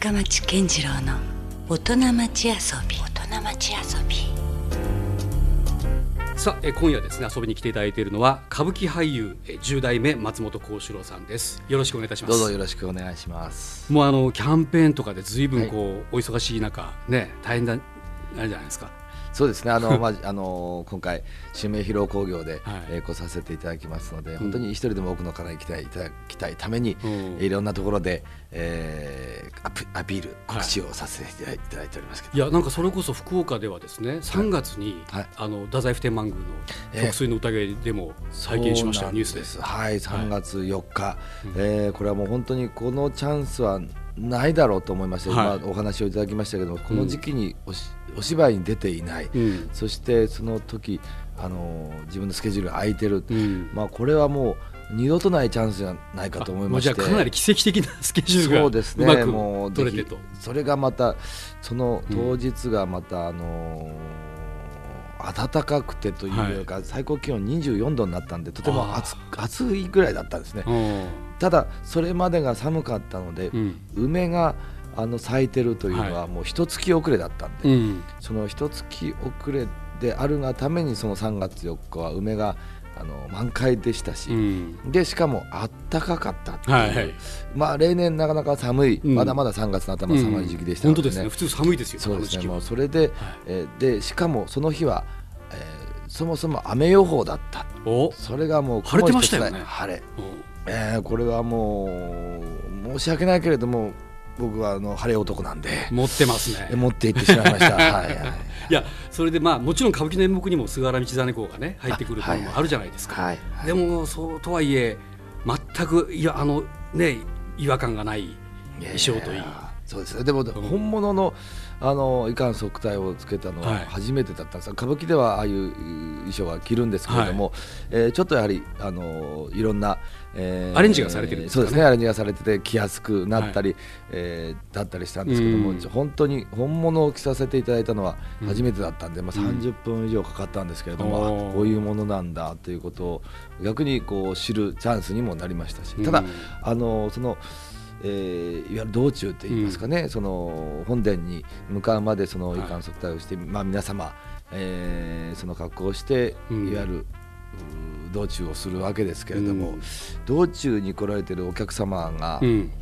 深町健次郎の大人町遊び。大人町遊び。さあえ今夜ですね遊びに来ていただいているのは歌舞伎俳優え10代目松本幸四郎さんです。よろしくお願いいたします。どうぞよろしくお願いします。もうあのキャンペーンとかでずいぶんこう、お忙しい中ね大変だあれじゃないですかそうですね。あの まああの今回襲名披露興行で、はい。えー来させていただきますので、ん本当に一人でも多くの方に来ていただきたいために、うん。いろんなところで、えーアピアピールはい告知をさせていただいておりますけど。いやなんかそれこそ福岡ではですね3月に、はい。あの太宰府天満宮の曲水の宴でも拝見しましたよ、ニュースで。す。はい、3月4日、えーこれはもう本当にこのチャンスはないだろうと思いまして、はい。今お話をいただきましたけどこの時期におし、お芝居に出ていない、うん。そしてその時あの自分のスケジュールが空いてる、うん。まあ、これはもう二度とないチャンスじゃないかと思いまして。じゃあかなり奇跡的なスケジュールがそうですね。もう取れてと。それがまたその当日がまた、あのー暖かくてというか、最高気温24度になったんでとても暑暑いぐらいだったんですね。うん。ただそれまでが寒かったので、うん。梅があの咲いてるというのはもう一月遅れだったんで、うん。その一月遅れであるがためにその3月4日は梅があの満開でしたし、うん。でしかもあったかかったっていう、はいはい。まあ例年なかなか寒い、うん。まだまだ3月の頭寒い時期でした本のでね,、当ですね。普通寒いですよそうですね。もうそれで、えーでしかもその日は、えーそもそも雨予報だった。それがもう晴れてましたよね。晴れ、うん。えーこれはもう申し訳ないけれども僕はあの晴れ男なんで、持ってますね。え持って行ってしまいました。はいはい。いやそれでまあもちろん歌舞伎の演目にも菅原道真公がね入ってくるというのもあるじゃないですか、はいでもそうとはいえ全くいやあのね違和感がない衣装といい。やそうですねでも、本物のあのいかん束帯をつけたのはい。は初めてだったんです、歌舞伎ではああいう衣装は着るんですけれども、えーちょっとやはりあのいろんな、えーアレンジがされてるんですかね。そうですね。アレンジがされてて着やすくなったり、えーだったりしたんですけども、うん。本当に本物を着させていただいたのはうん。初めてだったんで、まあ、30分以上かかったんですけれども、おー。あこういうものなんだということを逆にこう知るチャンスにもなりましたし、ただうんあのその、えーいわゆる道中といいますかね、その本殿に向かうまでその遺憾束帯をして、まあ、皆様、えーその格好をして、うん。いわゆる道中をするわけですけれども、うん。道中に来られてるお客様が、うん。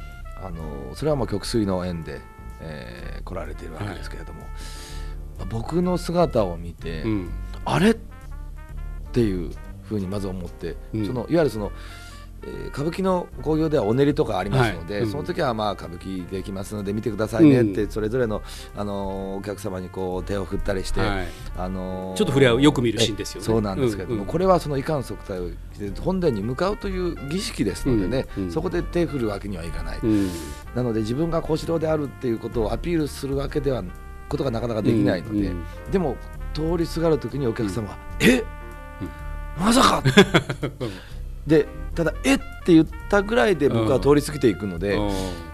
あのそれはまあ曲水の縁で、えー来られているわけですけれども、まあ僕の姿を見て、うん。あれ？っていうふうにまず思って、うん。そのいわゆるその、えー歌舞伎の興行ではお練りとかありますので、はい。うんその時はまあ歌舞伎できますので見てくださいねって、うん。それぞれの、あのーお客様にこう手を振ったりして、はい。あのーちょっと触れ合うよく見るシーンですよね。えそうなんですけれども、うんうんこれはその遺憾束帯を着て本殿に向かうという儀式ですのでね、うんうんそこで手振るわけにはいかない、うん。なので自分が小四郎であるっていうことをアピールするわけではことがなかなかできないので、うんうん。でも通りすがる時にお客様は「えまさか!」でただ「えっ?」て言ったぐらいで僕は通り過ぎていくので、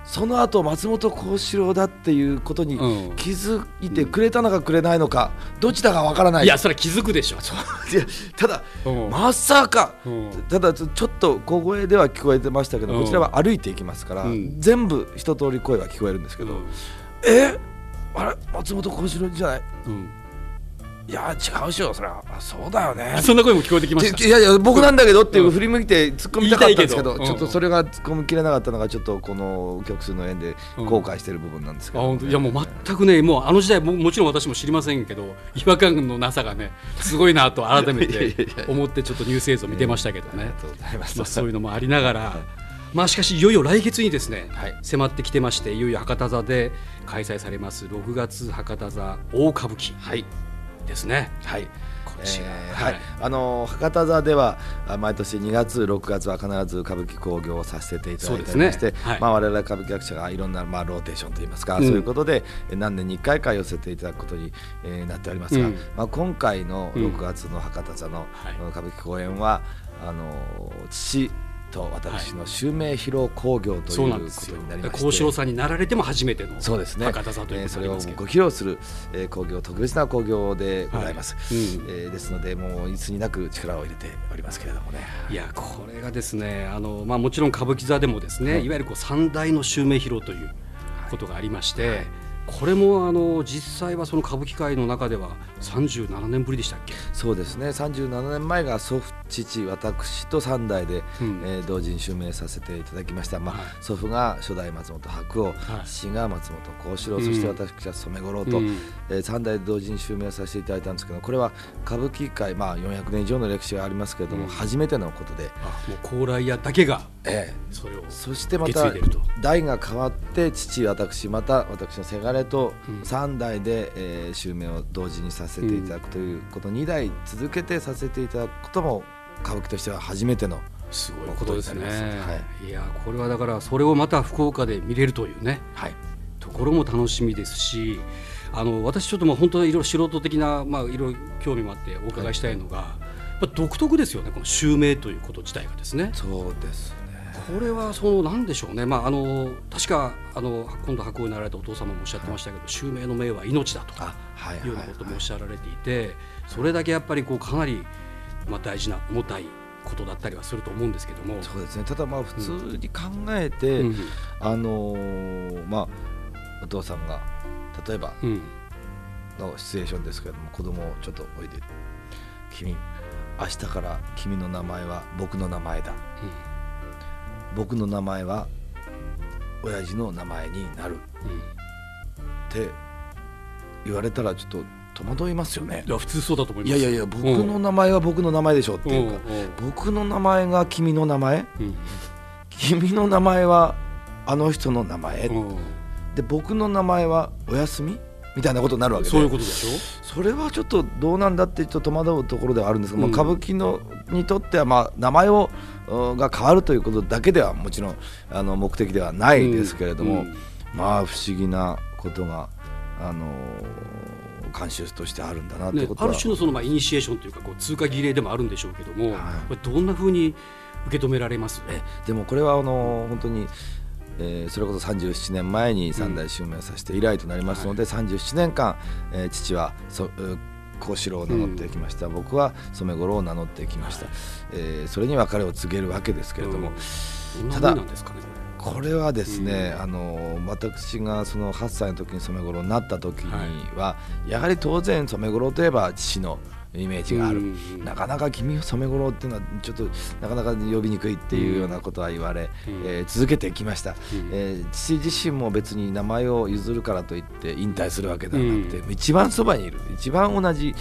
その後松本幸四郎だっていうことにうん。気づいてくれたのかくれないのかどちらかわからない。いやそれは気づくでしょ。いやただうん。まさかうん。ただちょっと小声では聞こえてましたけど、うん。こちらは歩いていきますから、うん。全部一通り声は聞こえるんですけど、うん。えあれ？松本幸四郎じゃない？うんいや違うしよそれはあそうだよね。そんな声も聞こえてきました。いやいや僕なんだけどっていううん。振り向いて突っ込みたかったんですけどちょっとそれが突っ込みきれなかったのがちょっとこの曲数の縁で後悔してる部分なんですけど、あ本当いやもう全くねもうあの時代ももちろん私も知りませんけど違和感のなさがねすごいなと改めて や思ってちょっとニュース映像見てましたけどね。まあ、そういうのもありながら、まあしかしいよいよ来月にですね、はい。迫ってきてましていよいよ博多座で開催されます6月博多座大歌舞伎。はいですね。はい。えーはい、あの博多座ではあ毎年2月6月は必ず歌舞伎興行をさせていただいておりまして、ね。はい。まあ、我々歌舞伎役者がいろんな、まあ、ローテーションといいますか、うん。そういうことでえ何年に1回か寄せていただくことに、えーなっておりますが、うん。まあ、今回のうん。6月の博多座の、はい。歌舞伎公演はあの父と私の襲名披露興行ということになりまして幸四郎さんになられても初めてのそうですね。博多座というえーそれをご披露する、えー興行特別な興行でございます、はい。うん。えーですのでもういつになく力を入れておりますけれどもね。いやこれがですねあの、まあ、もちろん歌舞伎座でもですね、はい。い、わゆるこう三大の襲名披露ということがありまして、はい、これもあの実際はその歌舞伎界の中では37年ぶりでしたっけ？そうですね。37年前が祖父父私と3代で、うん、えー、同時に襲名させていただきました、まあ、はい、祖父が初代松本白鸚、はい、父が松本幸四郎、そして私は染五郎と、うん、えー、3代で同時に襲名させていただいたんですけどこれは歌舞伎界、まあ、400年以上の歴史がありますけれども、うん、初めてのことで。あもう高麗屋だけが、ええ、それをそしてまた代が変わって父私また私のせがれと3代で、えー、襲名を同時にさせていただくということ、うん、2代続けてさせていただくことも歌舞伎としては初めてのすごいことですね。はい、いやこれはだからそれをまた福岡で見れるというね、はい、ところも楽しみですし。あの私ちょっともう本当にいろいろ素人的なまあいろいろ興味もあってお伺いしたいのが、はい、独特ですよねこの襲名ということ自体がですね。そうですこれはそのなんでしょうね、まあ、あの確かあの今度白鵬になられたお父様もおっしゃってましたけど、はい、襲名の命は命だというようなこともおっしゃられていて、それだけやっぱりこうかなり、まあ、大事な重たいことだったりはすると思うんですけども。そうですね。ただまあ普通に考えて、うん、あのー、まあ、お父さんが例えばのシチュエーションですけれども子供をちょっとおいで。君明日から君の名前は僕の名前だ、うん僕の名前は親父の名前になる、って言われたらちょっと戸惑いますよね。いや普通そうだと思います。いやいやいや僕の名前は僕の名前でしょっていうか、僕の名前が君の名前、うん、君の名前はあの人の名前、で僕の名前はおやすみ？みたいなことになるわけで。そういうことでしょ？それはちょっとどうなんだってちょっと戸惑うところではあるんですが、うん、まあ、歌舞伎のにとってはまあ名前をが変わるということだけではもちろんあの目的ではないですけれども、うん、まあ不思議なことがあの慣習としてあるんだなってことは、ね、ある種のそのまあイニシエーションというかこう通過儀礼でもあるんでしょうけども、はい、どんなふうに受け止められます？えでもこれはあの本当にえー、それこそ37年前に三代襲名させて以来となりますので、うん、37年間、えー、父はそ幸四郎を名乗ってきました、うん、僕は染五郎を名乗ってきました、えー、それに別れを告げるわけですけれども、うん、ただ、ね、これ。はですね、うん、あの私がその8歳の時に染五郎になった時には、はい、やはり当然染五郎といえば父のイメージがある、なかなか君染五郎っていうのはちょっとなかなか呼びにくいっていうようなことは言われ、えー、続けてきました、えー、父自身も別に名前を譲るからといって引退するわけではなくて、一番そばにいる。一番同じ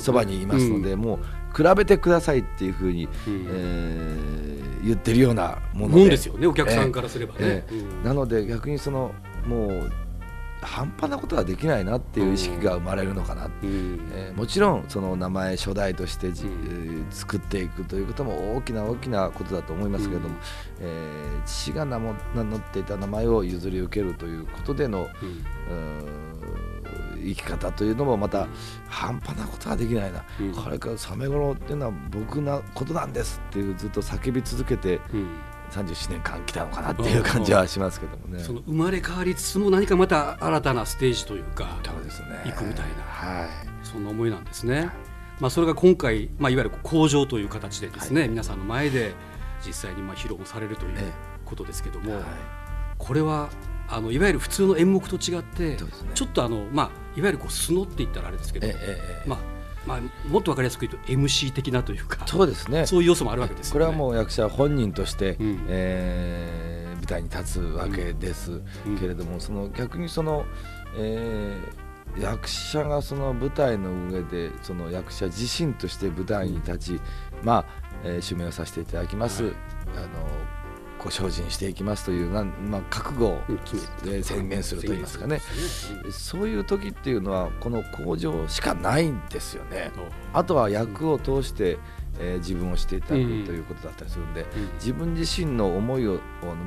そば、にいますので、もう比べてくださいっていうふうに、えー、言ってるようなもので。すよねお客さんからすればね、えー、なので逆にそのもう半端なことはできないなっていう意識が生まれるのかな、う。ん、えー、もちろんその名前初代としてじ、うん、作っていくということも大きな大きなことだと思いますけれども、うん、えー、父が名も名乗っていた名前を譲り受けるということでの、生き方というのもまた半端なことはできないな、これからサメゴロっていうのは僕のことなんですっていうずっと叫び続けて、37年間来たのかなっていう感じはしますけどもね。その生まれ変わりつつも何かまた新たなステージというかそうですね。行くみたいな、はい、そんな思いなんですね、はい、まあ、それが今回、まあ、いわゆる工場という形でですね、はい、皆さんの前で実際にまあ披露もされるということですけども、これはあのいわゆる普通の演目と違って、ね、ちょっとあの、まあ、いわゆるこう素のって言ったらあれですけど、まあ、まあ、もっと分かりやすく言うと MC 的なというかそうですね。そういう要素もあるわけです、ね、これはもう役者本人として、うん、えー、舞台に立つわけですけれども、うん、その逆にその、えー、役者がその舞台の上でその役者自身として舞台に立ち、まあ、えー、襲名をさせていただきます。はい、あのこう精進していきますというなん、まあ、覚悟を宣言するといいますかね、そういう時っていうのはこの工場しかないんですよね。あとは役を通して、えー、自分をしていただくということだったりするんで、自分自身の思いを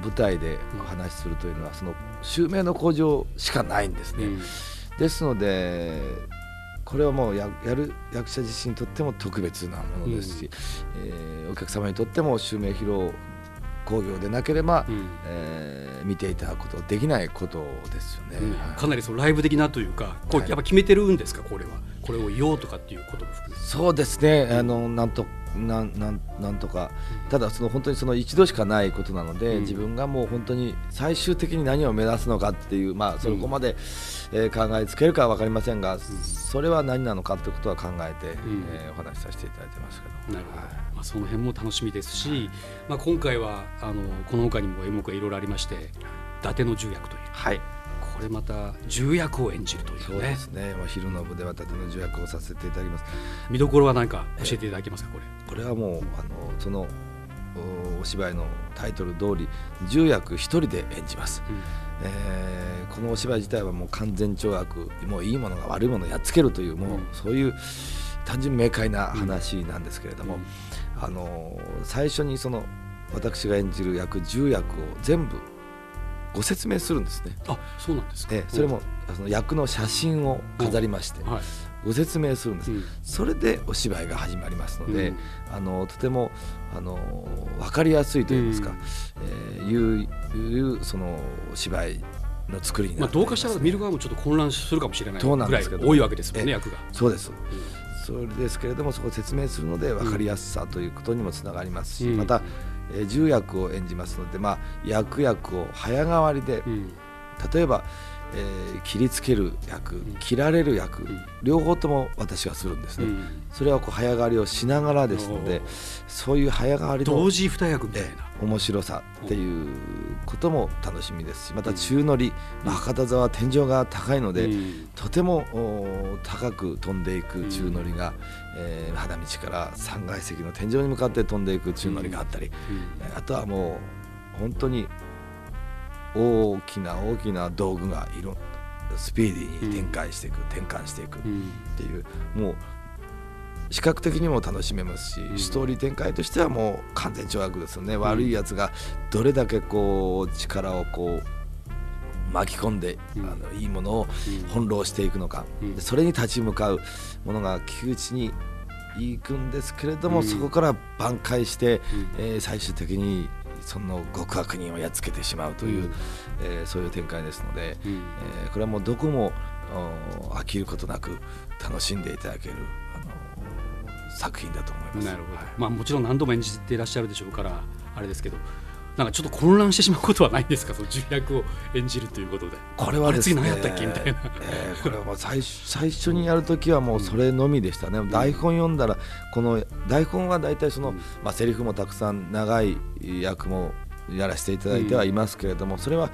舞台でお話しするというのはその襲名の工場しかないんですね。ですのでこれはもうやる役者自身にとっても特別なものですし、うん、えー、お客様にとっても襲名披露工業でなければ、うん、えー、見ていただくことできないことですよね、うん。かなりそのライブ的なというかこうやっぱ決めてるんですかこれは。これを言おうとかっていうことも含めそうですね。あのなんとなんなんなんとか、ただその本当にその一度しかないことなので、うん、自分がもう本当に最終的に何を目指すのかっていうまあそこまで、うん、えー、考えつけるかは分かりませんが、うん、それは何なのかということは考えて、うん、えー、お話しさせていただいてますけど。なるほど、はい、まあ、その辺も楽しみですし、はい、まあ、今回はあのこの他にも演目がいろいろありまして伊達の重役という。はいこれまた重役を演じるという、ね、そうですね、まあ、昼の部では伊達の重役をさせていただきます。見どころは何か教えていただけますかこれ。これはもうあのそのお芝居のタイトル通り重役一人で演じます、うん、えー、このお芝居自体はもう完全懲悪もういいものが悪いものをやっつけるというもう、そういう単純明快な話なんですけれども、うん、あの最初にその私が演じる役重役を全部ご説明するんですね。あそうなんですか、えそれもその役の写真を飾りまして、はい、ご説明するんです、うん、それでお芝居が始まりますので、うん、あのとてもあの分かりやすいといいますか、うん、えー、いういうその芝居の作りになってまあ、どうかしたら見る側もちょっと混乱するかもしれないぐらい多いわけですもんね役が。そうです、それですけれどもそこを説明するので分かりやすさということにもつながりますし、またえー、重役を演じますので、まあ、役役を早変わりで、うん、例えば、えー、切りつける役、うん、切られる役、うん、両方とも私はするんですね、それはこう早変わりをしながらですのでそういう早変わりの同時二役みたいな。面白さっていうことも楽しみですしまた宙乗り、まあ、博多座は天井が高いので、とても高く飛んでいく宙乗りが、えー、花道から3階席の天井に向かって飛んでいく宙乗りがあったり、あとはもう本当に大きな大きな道具がいろスピーディーに展開していく、転換していくっていう、もう視覚的にも楽しめますし、ストーリー展開としてはもう完全懲悪ですよね、うん、悪いやつがどれだけこう力をこう巻き込んで、うん、あのいいものを翻弄していくのか、うん、それに立ち向かうものが窮地に行くんですけれども、そこから挽回して、えー、最終的にその極悪人をやっつけてしまうという、えー、そういう展開ですので、えー、これはもうどこも飽きることなく楽しんでいただける作品だと思います。なるほど、はい、まあ、もちろん何度も演じていらっしゃるでしょうからあれですけどなんかちょっと混乱してしまうことはないんですか？その重役を演じるということで。これはですね次何やったっけ？みたいな、えー、これは最最初にやる時はもうそれのみでしたね、うん、台本読んだらこの台本は大体その、うん、まあ、セリフもたくさん長い役もやらせていただいてはいますけれども、それは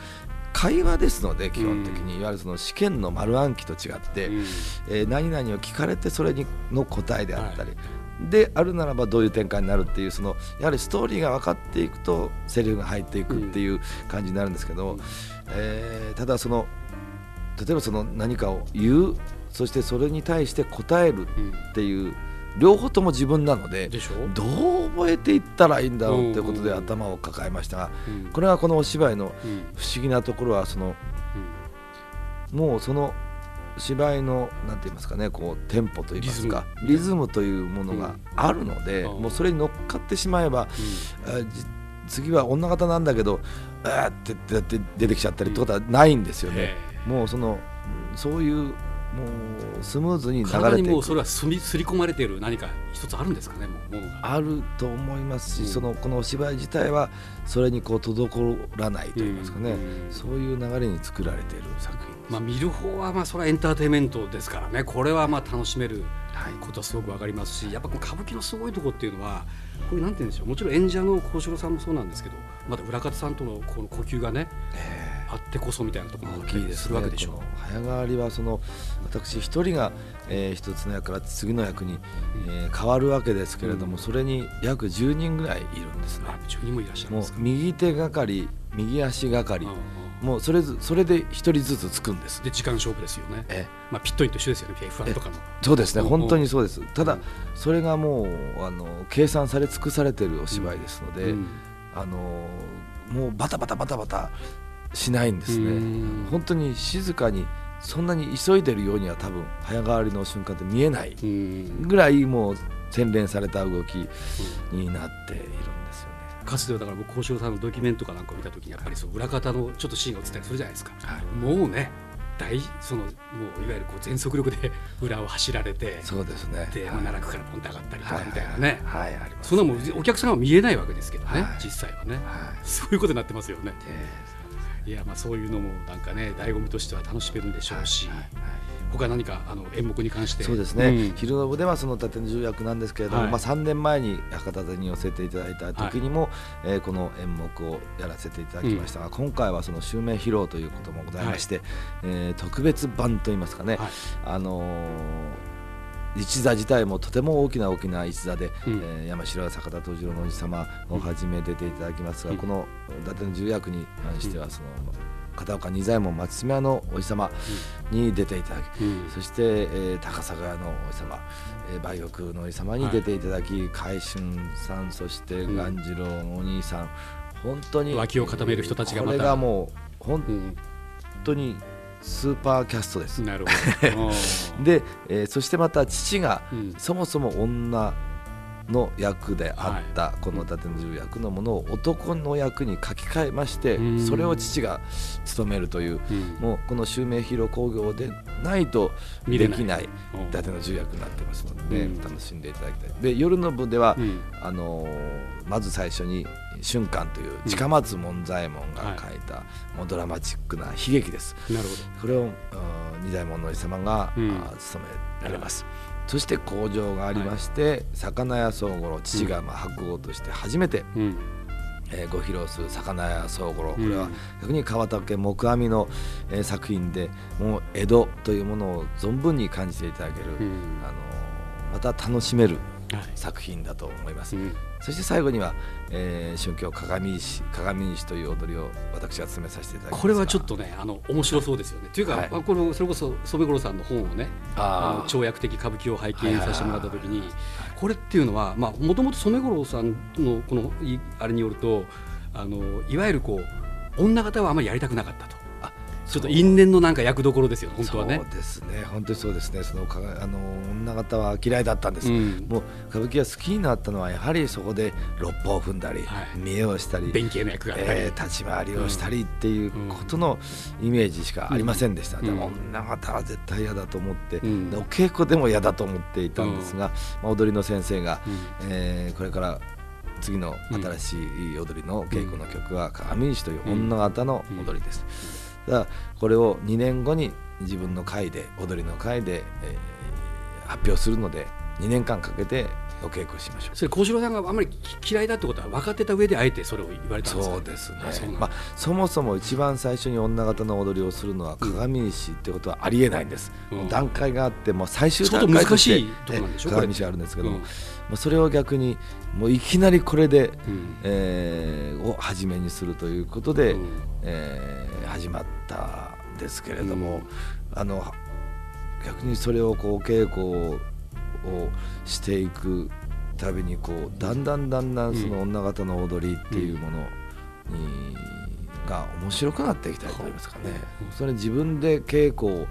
会話ですので基本的に、いわゆるその試験の丸暗記と違って、うん、えー、何々を聞かれてそれにの答えであったり、はい、であるならばどういう展開になるっていうそのやはりストーリーが分かっていくとセリフが入っていくっていう感じになるんですけど、うん、えー、ただその例えばその何かを言うそしてそれに対して答えるっていう、うん両方とも自分なのでどう覚えていったらいいんだろうということで頭を抱えましたが、これはこのお芝居の不思議なところはその、もうその芝居のなんて言いますかねこうテンポといいますかリズム。というものがあるので、もうそれに乗っかってしまえば、次は女方なんだけどあってって出てきちゃったりってことはないんですよね。もうそのそういうもうスムーズに流れていもうそれはすりすり込まれている何か一つあるんですかねものが。あると思いますし、うん、そのこのお芝居自体はそれにこう滞らないといいますかね、うん、そういう流れに作られている作品まあ、見る方はまあそれはエンターテインメントですからね。これはまあ楽しめることはすごく分かりますし、やっぱ歌舞伎のすごいところっていうのはこういうなんて言うんでしょう。もちろん演者の幸四郎さんもそうなんですけどまた裏方さんとのこの呼吸がね、あってこそみたいなところも大きいでするわけでしょ。う。早変わりはその私一人が、えー、一つの役から次の役に、えー、変わるわけですけれども、うん、それに約10人ぐらいいるんですね。10人もいらっしゃるんですか？右手がかり右足がかり、もうそれそれで一人ずつつくんです。で時間勝負ですよね、えまあ、ピットインと一緒ですよね F1 とかのそうですね本当にそうです。ただそれがもうあの計算され尽くされてるお芝居ですので、うん、あのもうバタバタバタバタしないんですね。本当に静かにそんなに急いでるようには多分早変わりの瞬間って見えないぐらいもう洗練された動きになっているんですよね。かつてはだから僕幸四郎さんのドキュメントかなんかを見た時にやっぱりそう裏方のちょっとシーンが映ったりするじゃないですか、はい、もうね大そのもういわゆるこう全速力で裏を走られてそうですね。で、はい、奈落からポンと上がったりとかみたいなね、はい、はい、あそんなもんお客さんは見えないわけですけどね、実際はね、そういうことになってますよね。いやまあそういうのもなんかね醍醐味としては楽しめるんでしょうし、他何かあの演目に関して。そうですね、うん、昼の部ではその立重役なんですけれども、はい、まあ、3年前に博多座に寄せていただいた時にも、はい、えー、この演目をやらせていただきました。が、うん、今回はその襲名披露ということもございまして、はい、えー、特別版といいますかね、はい、あのー一座自体もとても大きな大きな一座で、うん、えー、山城坂田藤次郎のおじ様をはじめ出ていただきますが、うん、この伊達の重役に関してはその、片岡仁左衛門松島屋のおじ様に出ていただき、うん、そして、えー、高砂屋のおじ様、えー、梅玉のおじ様に出ていただき、はい、海春さんそして鴈治郎のお兄さん、本当に脇を固める人たちがまた。これがもう本当にスーパーキャストです。なるほど。で、えー、そしてまた父が、うん、そもそも女の役であったこの伊達の十役のものを男の役に書き換えましてそれを父が務めるというもうこの襲名披露興行でないとできない伊達の十役になってますので楽しんでいただきたい。で夜の部ではあのまず最初に「瞬間」という近松門左衛門が書いたもうドラマチックな悲劇です。なるほど。これを二代門の様が務められます。そして工場がありまして、はい、魚屋宗五郎父がまあ白鵬として初めて、うん、えー、ご披露する魚屋宗五郎。これは逆に川竹木阿弥の、えー、作品でもう江戸というものを存分に感じていただける、うん、あのまた楽しめる作品だと思います。はいうん。そして最後には、えー、春京鏡石鏡石という踊りを私が進めさせていただきますこれはちょっとねあの面白そうですよね。というか、はい、まあ、このそれこそ染五郎さんの本をねあの跳躍的歌舞伎を拝見させてもらった時にこれっていうのはもともと染五郎さんのこのあれによるとあのいわゆるこう女方はあまりやりたくなかったと。ちょっと因縁のなんか役どころですよ本当はね。そうですね。本当にそうですね。そのかあの女方は嫌いだったんです、うん、もう歌舞伎が好きになったのはやはりそこで六方を踏んだり、はい、見栄をしたり弁慶の役がえー、立ち回りをしたりっていうことのイメージしかありませんでした、うん、でも女方は絶対嫌だと思って、うん、お稽古でも嫌だと思っていたんですが、まあ、踊りの先生が、うん、えー、これから次の新しい踊りの稽古の曲は鏡石という女方の踊りです。だこれを2年後に自分の会で踊りの会で、えー、発表するので2年間かけてお稽古しましょう。それ幸四郎さんがあんまり嫌いだってことは分かってた上であえてそれを言われたんですか？そうですね。まあ、そもそも一番最初に女方の踊りをするのは鏡石ってことはありえないんです、うん、段階があっても最終段階として鏡石あるんですけども、うん、まあ、それを逆にもういきなりこれで、うん、えー、を初めにするということで、うん、えー、始まったんですけれども、あの逆にそれをこう稽古をしていくたびにこうだんだんだんだんその女方の踊りっていうものに、が面白くなっていきたいと思いますかね。それ自分で稽古を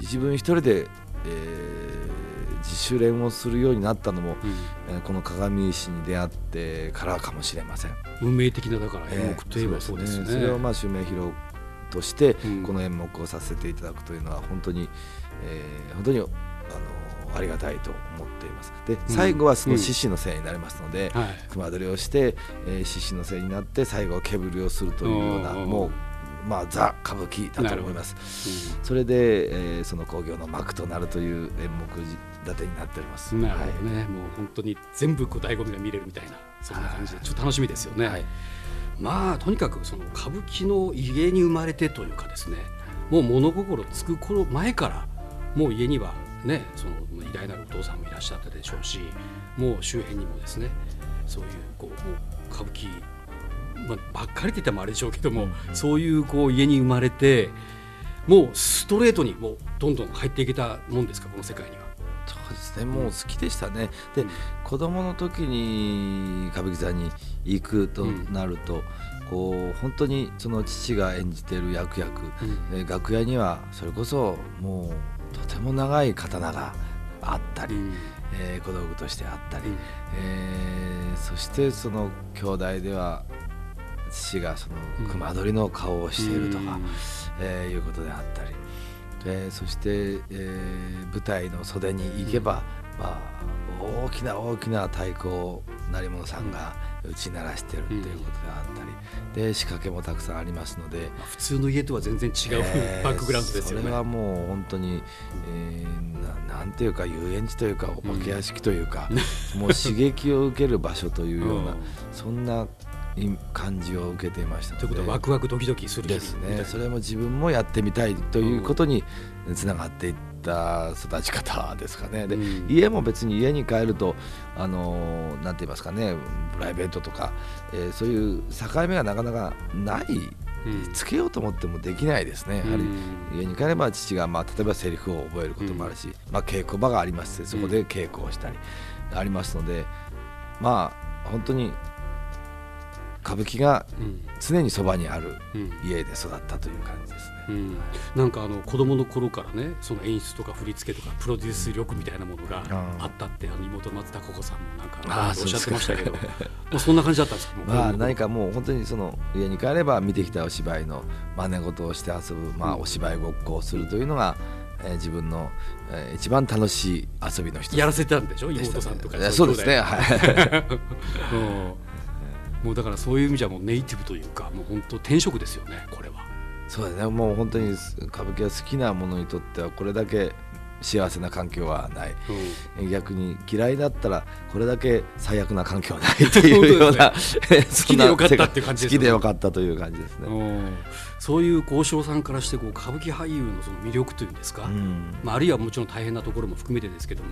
自分一人で、えー、自主練をするようになったのも、うん、えー、この鏡石に出会ってからかもしれません。運命的なだから演目といえばそうですね。えー、それをまあ襲名披露としてこの演目をさせていただくというのは本当に、えー、本当にあのありがたいと思っています。で最後はその獅子のせいになりますので、うん。はい、熊取りをして獅子、えー、のせいになって最後は毛振りをするというようなもうまあ、ザ歌舞伎だと思います、うん、それで、えー、その興行の幕となるという演目立てになっております。なるほどね、はい、もう本当に全部こう醍醐味が見れるみたいなそんな感じでちょっと楽しみですよね、はい、まあとにかくその歌舞伎の家に生まれてというかですねもう物心つく頃前からもう家にはねその偉大なるお父さんもいらっしゃったでしょうしもう周辺にもですねそういうこう歌舞伎、まあ、ばっかりって言ったらもあれでしょうけども、うん、そういうこう家に生まれてもうストレートにもうどんどん入っていけたもんですかこの世界には。ですねもう好きでしたね。で、うん、子供の時に歌舞伎座に行くとなると、うん、こう本当にその父が演じてる役役、うん、楽屋にはそれこそもうとても長い刀があったり、うん、えー、小道具としてあったり、うん、えー、そしてその兄弟では父がその熊取りの顔をしているとか、うん、えー、いうことであったりえー、そして、えー、舞台の袖に行けば、うん、まあ、大きな大きな太鼓を成物さんが打ち鳴らしてるということであったり、うん、で仕掛けもたくさんありますので。普通の家とは全然違う、えー、バックグラウンドですよね。それはもう本当に、えー、ななんていうか遊園地というかお化け屋敷というか、うん、もう刺激を受ける場所というような、そんな感じを受けていましたということはワクワクドキドキするですね。それも自分もやってみたいということにつながっていった育ち方ですかね。で、うん、家も別に家に帰るとあのなんて言いますかねプライベートとか、えー、そういう境目がなかなかない。つけようと思ってもできないですね、やはり家に帰れば父が、まあ、例えばセリフを覚えることもあるし、まあ、稽古場がありましてそこで稽古をしたりありますので、まあ本当に歌舞伎が常にそばにある家で育ったという感じですね。うん、なんかあの子供の頃からねその演出とか振り付けとかプロデュース力みたいなものがあったってあの妹松たか子さんもなんかおっしゃってましたけど。もう そんな感じだったんですかまあ何かもう本当にその家に帰れば見てきたお芝居の真似事をして遊ぶ、まあ、お芝居ごっこをするというのが、えー、自分の、えー、一番楽しい遊びの一つ。やらせてたんでしょ妹さんとか。そうですね。はい もうだからそういう意味じゃもうネイティブというかもう本当転職ですよねこれは。そうですね。もう本当に歌舞伎が好きなものにとってはこれだけ幸せな環境はない、うん、逆に嫌いだったらこれだけ最悪な環境はないというようなね、好きでよかったって感じですね。好きでよかったという感じですね、そういう交渉さんからしてこう歌舞伎俳優のその魅力というんですか、うん、まあ、あるいはもちろん大変なところも含めてですけども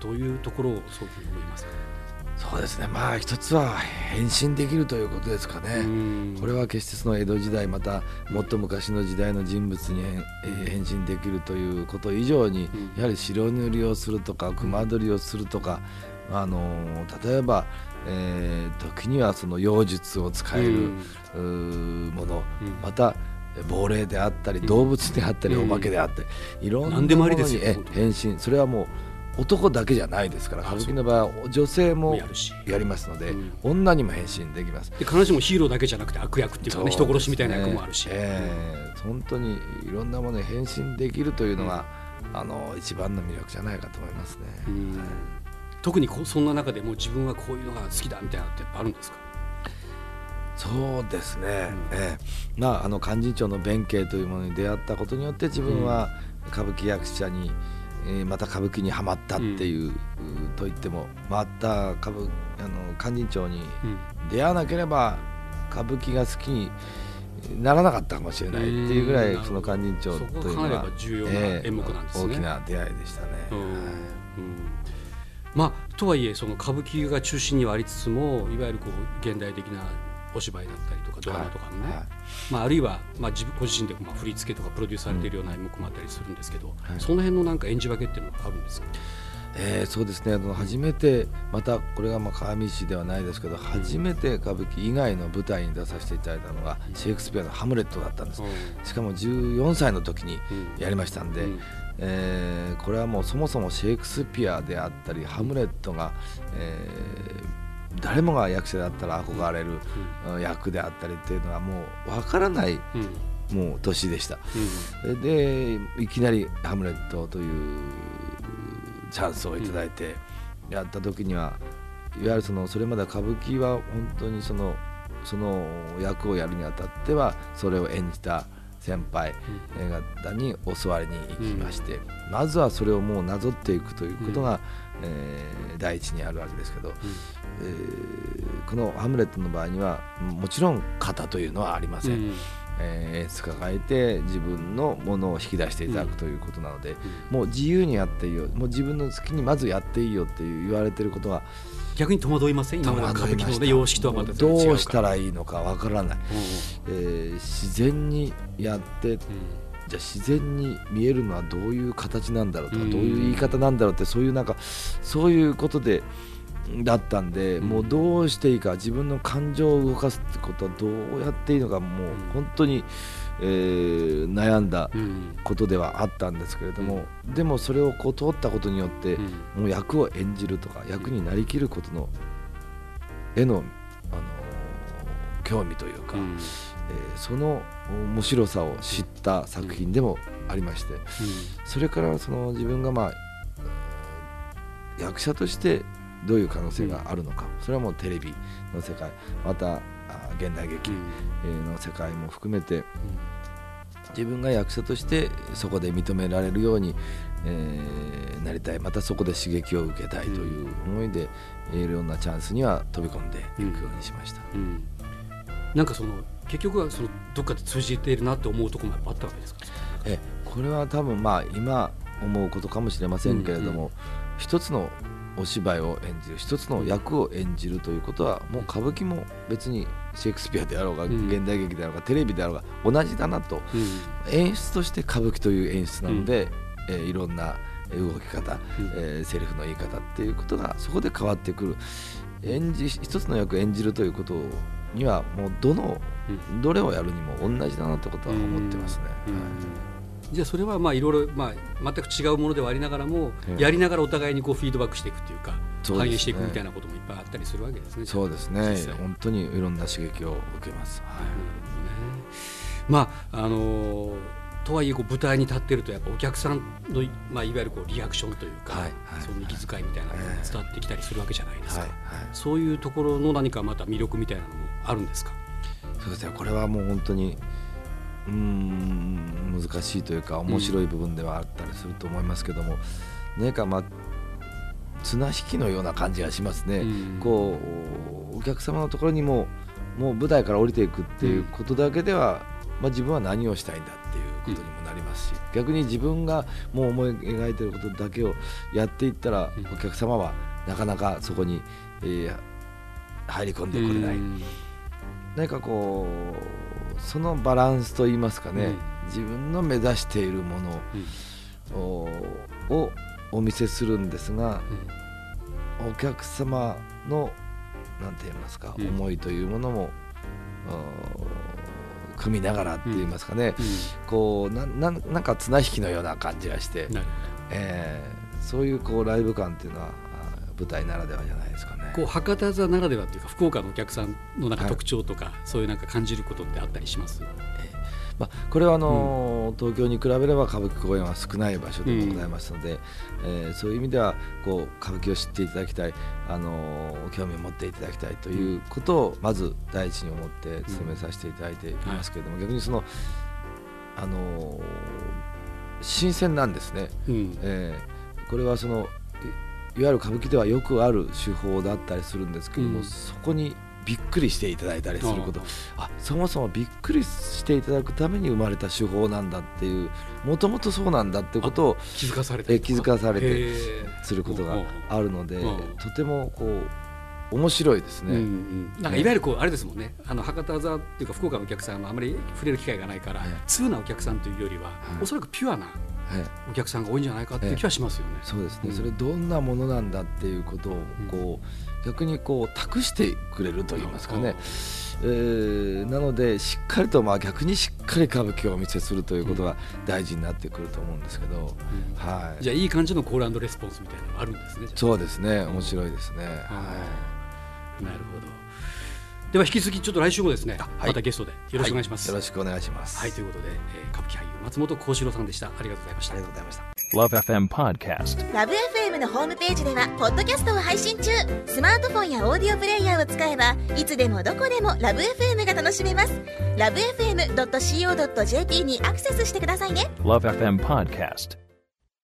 どういうところをそういうふうに思いますか？そうですね。まあ一つは変身できるということですかね。これは決してその江戸時代またもっと昔の時代の人物に変身できるということ以上にやはり白塗りをするとか熊取りをするとかあの例えば、えー、時にはその妖術を使えるもの。また亡霊であったり動物であったりお化けであったりいろんなものに変身。それはもう男だけじゃないですから歌舞伎の場合は女性もやりますので、うん、女にも変身できます。で必ずしもヒーローだけじゃなくて悪役っていうかね、ね、人殺しみたいな役もあるし、えー、本当にいろんなものに変身できるというのが、うん、あの一番の魅力じゃないかと思いますね、うん、特にそんな中でも自分はこういうのが好きだみたいなってあるんですか？そうですね、うん、えー、まああの勧進帳の弁慶というものに出会ったことによって自分は歌舞伎役者に、えー、また歌舞伎にはまったっていう、うん、と言ってもまた歌舞あの勧進帳に出会わなければ歌舞伎が好きにならなかったかもしれないっていうぐらいその勧進帳というのは重要な演目なんですね、大きな出会いでしたね。うん。うん。まあ、とはいえその歌舞伎が中心にはありつつもいわゆるこう現代的なお芝居だったりとかドラマとかのね、はい。はい、まあ、あるいは、まあ、自分ご自身でまあ振り付けとかプロデュースされているような演目もあったりするんですけど、うんはい、その辺のなんか演じ分けっていうのはあるんですか？えー、そうですね。あの初めてまたこれがまあ鏡石ではないですけど、初めて歌舞伎以外の舞台に出させていただいたのがシェイクスピアの「ハムレット」だったんです、しかも14歳の時にやりましたんで、うん、えー、これはもうそもそもシェイクスピアであったりハムレットが、えー誰もが役者だったら憧れる役であったりっていうのはもう分からない、もう年でした、でいきなり「ハムレット」というチャンスを頂いてやった時にはいわゆるそのそれまで歌舞伎は本当にそのその役をやるにあたってはそれを演じた先輩方に教わりに行きまして、まずはそれをもうなぞっていくということが、えー、第一にあるわけですけど、えー、この「ハムレット」の場合にはもちろん型というのはありません。うん。えー、演出家がいて自分のものを引き出していただくということなので、うん、もう自由にやっていいよもう自分の好きにまずやっていいよっていう言われてることは逆に戸惑いません？今まで歌舞伎の、様式とはまたどうしたらいいのかわからない、うん、えー、自然にやって、うん、じゃあ自然に見えるのはどういう形なんだろうとか、どういう言い方なんだろうってそういうなんかそういうことでだったんで、もうどうしていいか自分の感情を動かすってことはどうやっていいのかもう本当に、えー、悩んだことではあったんですけれども、でもそれをこう通ったことによって、もう役を演じるとか役になりきることのへの、あの興味というか、えー、その面白さを知った作品でもありまして、それからその自分がまあ役者としてどういう可能性があるのか、それはもうテレビの世界。また現代劇の世界も含めて、自分が役者としてそこで認められるように、えー、なりたい。またそこで刺激を受けたいという思いで、うん、いろんなチャンスには飛び込んでいくようにしました、うん。うん、なんかその結局はそのどっかで通じているなって思うところもあったわけですか？えこれは多分まあ今思うことかもしれませんけれども、うんうん、一つのお芝居を演じる一つの役を演じるということはもう歌舞伎も別にシェイクスピアであろうが、現代劇であろうがテレビであろうが同じだなと、演出として歌舞伎という演出なので、えー、いろんな動き方、えー、セリフの言い方っていうことがそこで変わってくる。演じ一つの役を演じるということにはもうどの、どれをやるにも同じだなってことは思ってますね。はいじゃあそれはまあいろいろまあ全く違うものではありながらも、やりながらお互いにこうフィードバックしていくというか、反映していくみたいなこともいっぱいあったりするわけですね。そうですね。本当にいろんな刺激を受けます。はい。まああのとはいえこう舞台に立ってるとやっぱお客さんの、まあ、いわゆるこうリアクションというか、はいはい、その息遣いみたいなのが伝わってきたりするわけじゃないですか、はいはい、そういうところの何かまた魅力みたいなのもあるんですか？そうですね。これはもう本当にうん難しいというか面白い部分ではあったりすると思いますけども、うん、何かまあ綱引きのような感じがしますね、うん、こうお客様のところにももう舞台から降りていくっていうことだけでは、うん、まあ、自分は何をしたいんだっていうことにもなりますし、逆に自分がもう思い描いてることだけをやっていったら、お客様はなかなかそこに、えー、入り込んでくれない。何かこうそのバランスといいますかね、うん、自分の目指しているものをお見せするんですが、うん、お客様の何て言いますか、思いというものも組みながらって言いますかね、こうなななんか綱引きのような感じがして、えー、そういうこうライブ感っていうのは舞台ならではじゃないですか。ね。こう博多座ならではというか福岡のお客さんのなんか特徴とか、はい、そういうなんか感じることってあったりします、えー、まあ、これはあの、うん、東京に比べれば歌舞伎公演は少ない場所でもございますので、うん、えー、そういう意味ではこう歌舞伎を知っていただきたい、あの興味を持っていただきたいということをまず第一に思って務めさせていただいていますけれども、うん、逆にその、あの新鮮なんですね。うん、えー、これはそのいわゆる歌舞伎ではよくある手法だったりするんですけども、うん、そこにびっくりしていただいたりすること。あそもそもびっくりしていただくために生まれた手法なんだっていうもともとそうなんだってことを気づかされて気づかされてすることがあるのでとてもこう面白いですね、うんうん、なんかいわゆるこうあれですもんね。あの博多座っていうか福岡のお客さんはあまり触れる機会がないから、はい、通なお客さんというよりは、はい、おそらくピュアなお客さんが多いんじゃないかっていう気はしますよね。そうですね、うん、それどんなものなんだっていうことをこう、逆にこう託してくれると言いますかね。えー、なのでしっかりとまあ逆にしっかり歌舞伎をお見せするということが大事になってくると思うんですけど、うん、はい、じゃあいい感じのコールレスポンスみたいなのがあるんですねそうですね。面白いですね、はい、なるほどでは引き続きちょっと来週もですね、はい、またゲストでよろしくお願いします、はい、よろしくお願いします。はいということで、えー、歌舞伎俳優松本幸四郎さんでした。ありがとうございました。ありがとうございました。LoveFM Podcast LoveFM のホームページではポッドキャストを配信中。スマートフォンやオーディオプレイヤーを使えばいつでもどこでも LoveFM が楽しめます。LoveFM.co.jp にアクセスしてくださいね。LoveFM Podcast